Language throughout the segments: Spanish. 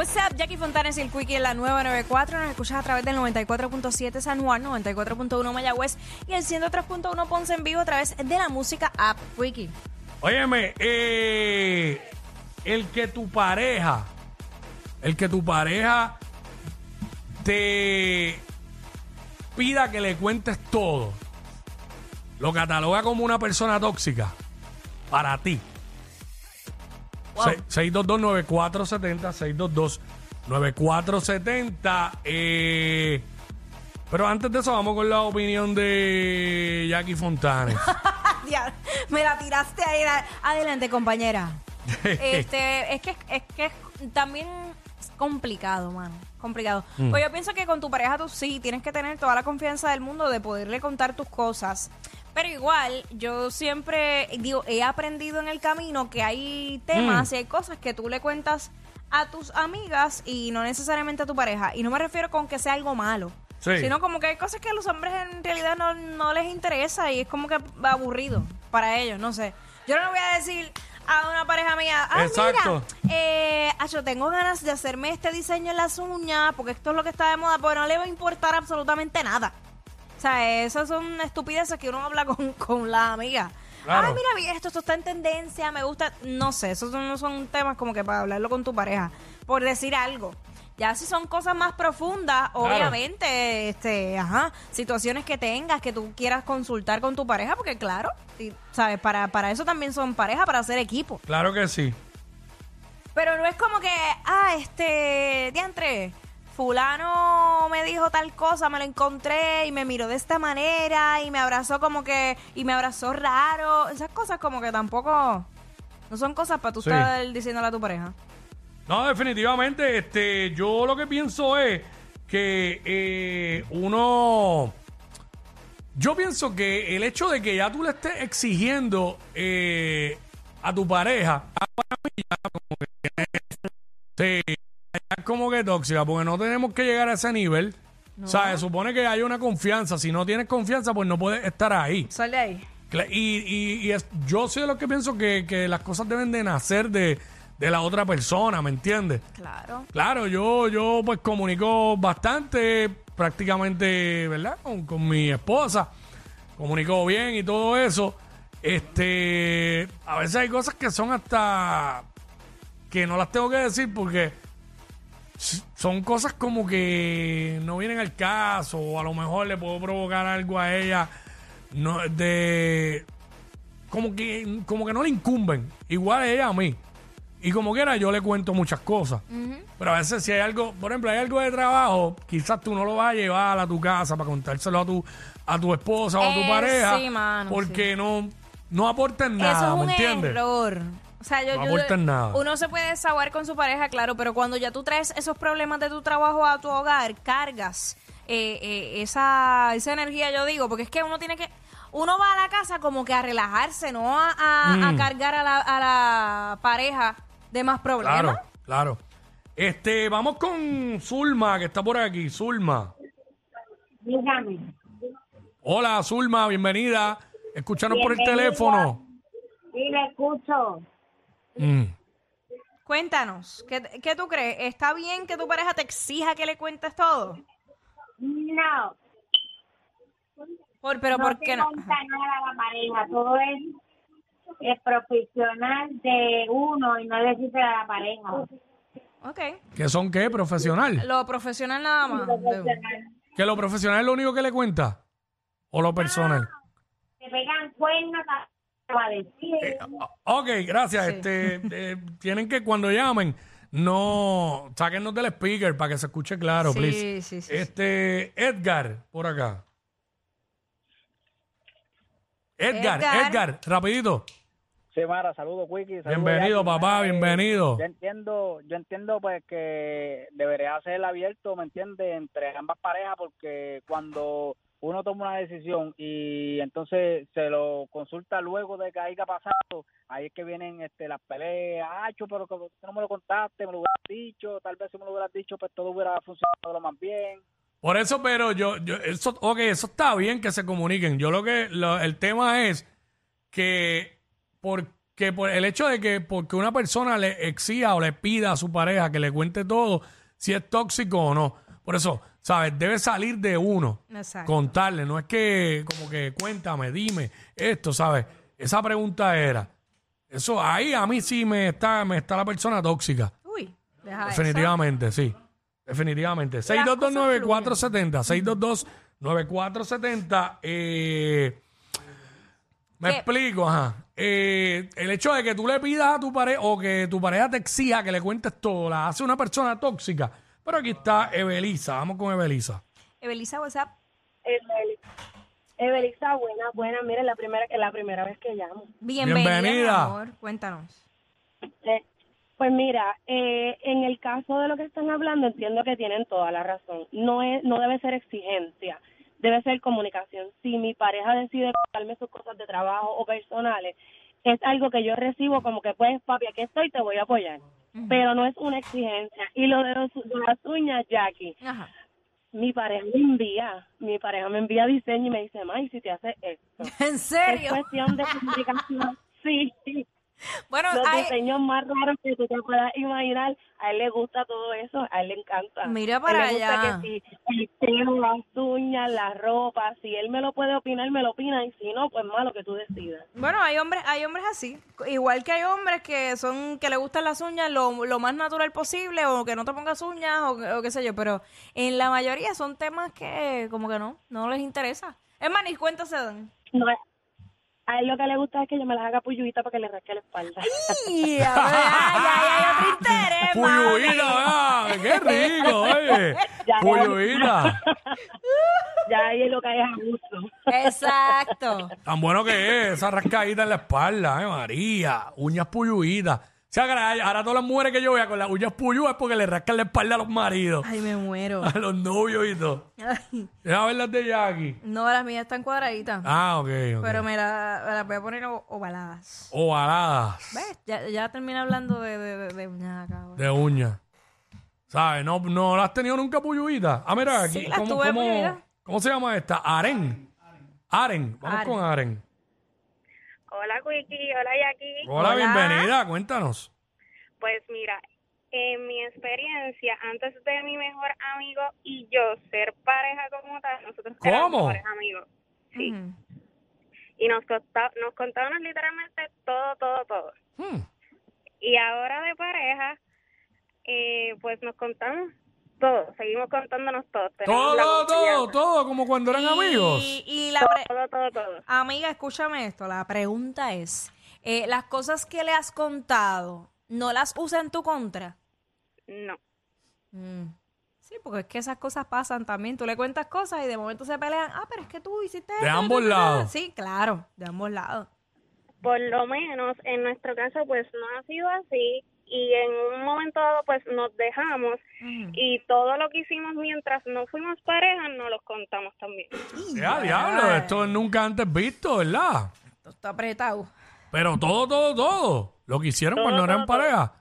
What's up, Jackie Fontanes y el Quickie en la nueva 94. Nos escuchas a través del 94.7 San Juan, 94.1 Mayagüez y el 103.1 Ponce en vivo a través de la música app Quickie. Óyeme, eh, el que tu pareja, el que tu pareja te pida que le cuentes todo, lo cataloga como una persona tóxica para ti. Wow. Se- 622-9470, 622-9470. Eh, pero antes de eso, vamos con la opinión de Jackie Fontanes. Ya, me la tiraste ahí. Adelante, compañera. Este, es que es que es también es complicado, mano. Complicado. Pues yo pienso que con tu pareja tú sí tienes que tener toda la confianza del mundo de poderle contar tus cosas. Pero igual, yo siempre digo, he aprendido en el camino que hay temas y hay cosas que tú le cuentas a tus amigas y no necesariamente a tu pareja. Y no me refiero con que sea algo malo. Sí. Sino como que hay cosas que a los hombres en realidad no, no les interesa y es como que aburrido para ellos, no sé. Yo no le voy a decir a una pareja mía, ah, Exacto. mira, eh, yo tengo ganas de hacerme este diseño en las uñas porque esto es lo que está de moda, pues no le va a importar absolutamente nada. O sea, esas son estupideces que uno habla con, con la amiga. Claro. Ay, mira, esto, esto está en tendencia, me gusta. No sé, esos no son temas como que para hablarlo con tu pareja, por decir algo. Ya si son cosas más profundas, obviamente, este, ajá, situaciones que tengas que tú quieras consultar con tu pareja, porque claro, y, sabes, para, para eso también son pareja, para hacer equipo. claro que sí. Pero no es como que, ah, este, diantre, fulano me dijo tal cosa, me lo encontré y me miró de esta manera y me abrazó como que, y me abrazó raro. Esas cosas como que tampoco, no son cosas para tú Sí. estar diciéndole a tu pareja. No, definitivamente, este, yo lo que pienso es que eh, uno. Yo pienso que el hecho de que ya tú le estés exigiendo eh, a tu pareja, mí ya como que es como que tóxica, porque no tenemos que llegar a ese nivel. O sea, se supone que hay una confianza. Si no tienes confianza, pues no puedes estar ahí. Sale ahí. Y, y- y es- yo soy de los que pienso que, que las cosas deben de nacer de, de la otra persona, ¿me entiendes? Claro. Claro, yo, yo pues comunico bastante, prácticamente, ¿verdad? Con, con mi esposa. Comunico bien y todo eso. Este, a veces hay cosas que son hasta que no las tengo que decir porque son cosas como que no vienen al caso o a lo mejor le puedo provocar algo a ella no de como que como que no le incumben igual ella a mí y como quiera yo le cuento muchas cosas pero a veces si hay algo por ejemplo hay algo de trabajo quizás tú no lo vas a llevar a tu casa para contárselo a tu a tu esposa o a tu Eh, pareja sí, mano, porque no no aporta en nada Eso es ¿me un entiendes? error. O sea, yo, No yo- nada. uno se puede desahogar con su pareja, claro, pero cuando ya tú traes esos problemas de tu trabajo a tu hogar, cargas eh, eh, esa, esa energía, yo digo, porque es que uno tiene que, uno va a la casa como que a relajarse, no a, a- a Mm. cargar a la, a la pareja de más problemas. Claro, claro. Este, vamos con Zulma, que está por aquí. Zulma. Dígame. Hola, Zulma, bienvenida. Escúchanos por el teléfono. Sí, le escucho. Mm. Cuéntanos, ¿qué, ¿qué tú crees? ¿Está bien que tu pareja te exija que le cuentes todo? No, Por, pero no ¿por qué no? monta nada a la pareja. Todo es, es profesional de uno y no decirse a la pareja. Ok. ¿Que son qué? ¿Profesional? Lo profesional nada más. De- ¿Que lo profesional es lo único que le cuenta? ¿O lo personal? Te pegan cuernos, va a decir. O- Ok, gracias. Este, eh, tienen que cuando llamen, no sáquennos del speaker para que se escuche claro, Sí, please. sí, sí, Este, Edgar, por acá. Edgar, Edgar. Edgar, rapidito. Sí, Mara, saludos, Wiki. Bienvenido, Jackie. papá, eh, bienvenido. Yo entiendo, yo entiendo pues que debería ser abierto, ¿me entiendes?, entre ambas parejas porque cuando uno toma una decisión y entonces se lo consulta luego de que haya pasado, ahí es que vienen este las peleas, pero que no me lo contaste, me lo hubieras dicho, tal vez si me lo hubieras dicho, pues todo hubiera funcionado lo más bien. Por eso, pero yo, yo, eso, ok, eso está bien que se comuniquen. Yo lo que, lo- el tema es que, porque por el hecho de que, porque una persona le exija o le pida a su pareja que le cuente todo, si es tóxico o no. Por eso, ¿sabes? Debe salir de uno. Exacto. Contarle, no es que, como que, cuéntame, dime esto, ¿sabes? Esa pregunta era. Eso ahí a mí sí me está, me está la persona tóxica. Uy, deja eso. Definitivamente, sí. Definitivamente. 622-9470. 622-9470. Eh, me ¿Qué? explico, ajá. Eh, el hecho de que tú le pidas a tu pareja o que tu pareja te exija que le cuentes todo, la hace una persona tóxica. Pero aquí está Evelisa. Vamos con Evelisa. Evelisa, WhatsApp. Evelisa, buena, buena. Mira, es la primera, es la primera vez que llamo. Bienvenida, mi Bienvenida. amor. Cuéntanos. Eh, pues mira, eh, en el caso de lo que están hablando, entiendo que tienen toda la razón. No es, no debe ser exigencia, debe ser comunicación. Si mi pareja decide contarme sus cosas de trabajo o personales, es algo que yo recibo como que, pues, papi, aquí estoy, te voy a apoyar. Pero no es una exigencia. Y lo de, los, de las uñas, Jackie, Ajá. mi pareja me envía, mi pareja me envía diseño y me dice, May, si te hace esto. ¿En Es serio? cuestión de comunicación. Sí, Bueno, los hay- diseños más raros que tú te puedas imaginar. A él le gusta todo eso, a él le encanta. Mira A él para le gusta allá. Que si el pelo, las uñas, la ropa, si él me lo puede opinar, me lo opina. Y si no, pues malo que tú decidas. Bueno, hay hombres, hay hombres así. Igual que hay hombres que son, que le gustan las uñas lo, lo más natural posible, o que no te pongas uñas, o, o qué sé yo, pero en la mayoría son temas que como que no, no les interesa. Es más, ni cuenta se dan. No, a él lo que le gusta es que yo me las haga puyuita para que le rasque la espalda. Ay, ay, hay otro interés, Puyuita. ¿verdad? ¡Qué rico, oye! Ya, ya. Puyuita. ya ahí es lo que hay es abuso. Exacto. Tan bueno que es esa rascadita en la espalda, eh, María. Uñas puyuitas. Sea, ahora ahora todas las mujeres que yo vea con las uñas puyudas es porque le rascan la espalda a los maridos, Ay, me muero. a los novios y todo. Ay, Deja ver las de Jackie. no, las mías están cuadraditas. Ah, ok, ok. Pero me, la- me las voy a poner o- ovaladas. Ovaladas ¿Ves? Ya, ya terminé hablando de, de, de, de uñas acá. ahora. de uñas. ¿Sabes? No, no las has tenido nunca puyuitas. Ah, mira, aquí. Sí, las ¿cómo, tuve puyuitas. cómo se llama esta? Aren. Aren. Vamos Aren. con Aren. Hola, Wiki. Hola, Jackie. Hola, Hola. bienvenida. Cuéntanos. Pues mira, en mi experiencia, antes de mi mejor amigo y yo ser pareja como tal, nosotros éramos ¿Cómo? mejores amigos. Sí. Y nos, nos contábamos literalmente todo, todo, todo. Hmm. Y ahora de pareja, eh, pues nos contamos todo. Seguimos contándonos todo. Tenemos la Todo, todo, confianza. todo, como cuando eran Y- amigos. Y la pre- Todo, todo, todo. amiga, escúchame esto. La pregunta es, eh, las cosas que le has contado, ¿no las usa en tu contra? No. Mm. Sí, porque es que esas cosas pasan también. Tú le cuentas cosas y de momento se pelean. Ah, pero es que tú hiciste De esto, ambos ta, ta, ta". lados. Sí, claro, de ambos lados. Por lo menos en nuestro caso, pues no ha sido así. Y en un momento dado, pues nos dejamos. Y todo lo que hicimos mientras no fuimos pareja, nos los contamos también. Ya, diablo, esto nunca antes visto, ¿verdad? Esto está apretado. Pero todo, todo, todo. Lo que hicieron Todo, cuando eran todo, todo. pareja.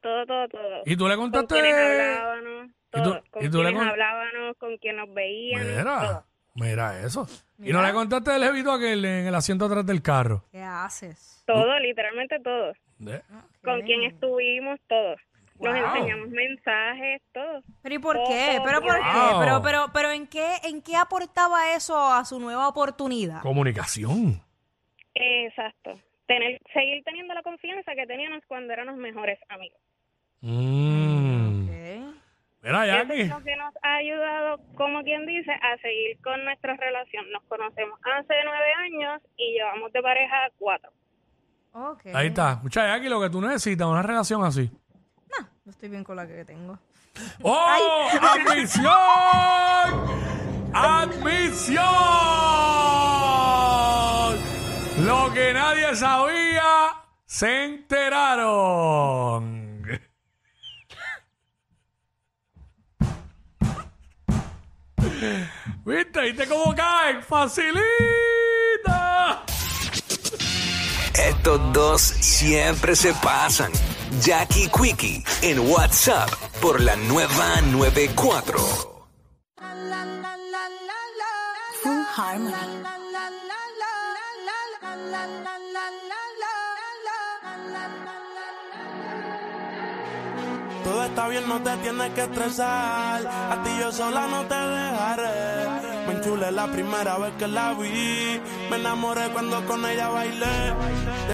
Todo, todo, todo. Y tú le con contaste. quienes hablábamos, ¿Y tú- todo. con y tú le quienes con- hablábamos, con quien nos veíamos. Mira, todo. mira eso. Y no le contaste del jevito aquel en el asiento atrás del carro. ¿Qué haces? Todo, literalmente todo. ¿Eh? Con quien estuvimos, todo. Nos Wow. enseñamos mensajes, todo. ¿Pero y por Todo, qué? ¿Pero por Wow. qué? ¿Pero, pero, pero ¿en qué, en qué aportaba eso a su nueva oportunidad? Comunicación. Exacto. Tener, seguir teniendo la confianza que teníamos cuando éramos mejores amigos. Mm. Ok. Mira, Eso es lo que nos ha ayudado, como quien dice, a seguir con nuestra relación. Nos conocemos hace nueve años y llevamos de pareja cuatro. Ahí está. Escucha, Jackie, lo que tú necesitas, una relación así. No, yo estoy bien con la que tengo. ¡Oh! ¡Admisión! ¡Admisión! Lo que nadie sabía, se enteraron. ¿Viste? ¿Viste cómo caen? ¡Facilita! Estos dos siempre se pasan. Jackie Quickie en WhatsApp por la nueva 94. Full Harmony. Todo está bien, no te tienes que estresar. A ti yo sola no te dejaré. Me enchulé la primera vez que la vi. Me enamoré cuando con ella bailé.